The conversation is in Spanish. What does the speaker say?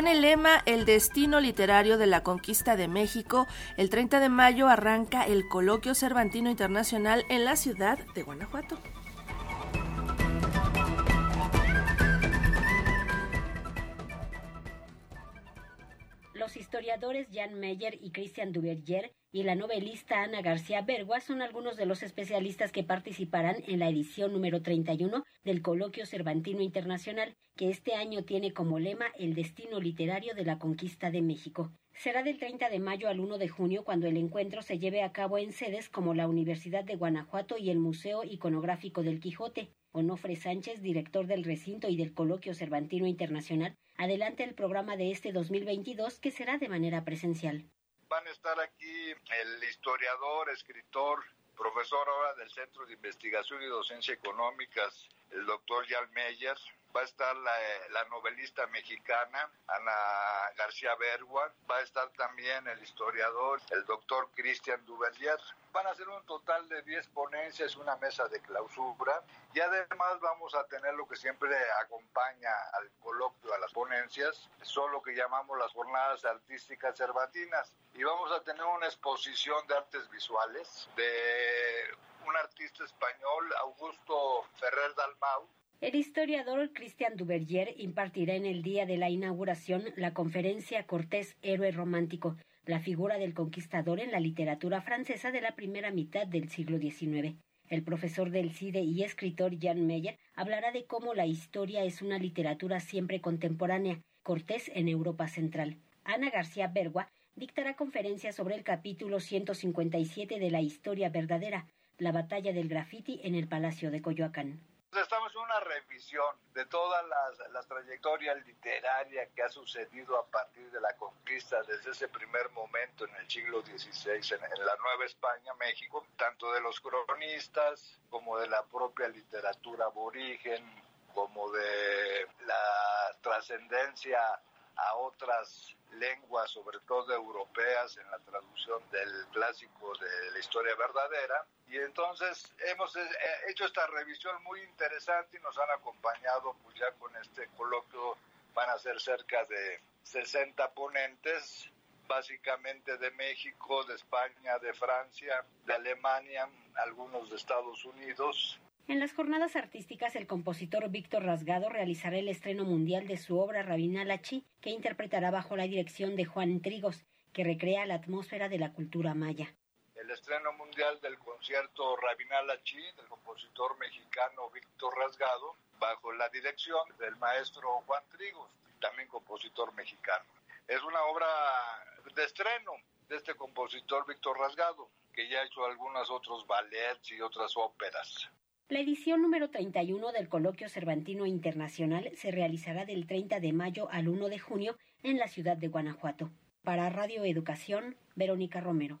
con el lema El destino literario de la conquista de México. El 30 de mayo arranca el Coloquio Cervantino Internacional en la ciudad de Guanajuato. Los historiadores Jan Meyer y Christian Duverger y la novelista Ana García Bergua son algunos de los especialistas que participarán en la edición número 31 del Coloquio Cervantino Internacional, que este año tiene como lema El destino literario de la conquista de México. Será del 30 de mayo al 1 de junio cuando el encuentro se lleve a cabo en sedes como la Universidad de Guanajuato y el Museo Iconográfico del Quijote. Onofre Sánchez, director del recinto y del Coloquio Cervantino Internacional, adelante el programa de este 2022 que será de manera presencial. Van a estar aquí el historiador, escritor, profesor ahora del Centro de Investigación y Docencia Económicas, el doctor Jan Meyer, va a estar la, novelista mexicana Ana García Bergua, va a estar también el historiador, el doctor Christian Duverger. Van a ser un total de 10 ponencias, una mesa de clausura y además vamos a tener lo que siempre acompaña al coloquio, a las ponencias, son lo que llamamos las jornadas artísticas cervantinas y vamos a tener una exposición de artes visuales de un artista español, Augusto Ferrer Dalmau, el historiador Christian Duverger impartirá en el día de la inauguración la conferencia Cortés Héroe Romántico, la figura del conquistador en la literatura francesa de la primera mitad del siglo XIX. El profesor del CIDE y escritor Jan Meyer hablará de cómo la historia es una literatura siempre contemporánea, Cortés en Europa Central. Ana García Bergua dictará conferencias sobre el capítulo 157 de la historia verdadera, la batalla del grafiti en el Palacio de Coyoacán. Estamos en una revisión de toda la, trayectoria literaria que ha sucedido a partir de la conquista desde ese primer momento en el siglo XVI en, la Nueva España, México, tanto de los cronistas como de la propia literatura aborigen, como de la trascendencia a otras lenguas, sobre todo europeas, en la traducción del clásico de la historia verdadera. Y entonces hemos eh, hecho esta revisión muy interesante y nos han acompañado pues ya con este coloquio, van a ser cerca de 60 ponentes, básicamente de México, de España, de Francia, de Alemania, algunos de Estados Unidos, en las jornadas artísticas, el compositor Víctor Rasgado realizará el estreno mundial de su obra Rabina Lachi, que interpretará bajo la dirección de Juan Trigos, que recrea la atmósfera de la cultura maya. El estreno mundial del concierto Rabina Lachi del compositor mexicano Víctor Rasgado, bajo la dirección del maestro Juan Trigos, también compositor mexicano. Es una obra de estreno de este compositor Víctor Rasgado, que ya ha hecho algunos otros ballets y otras óperas. La edición número 31 del Coloquio Cervantino Internacional se realizará del 30 de mayo al 1 de junio en la ciudad de Guanajuato. Para Radio Educación, Verónica Romero.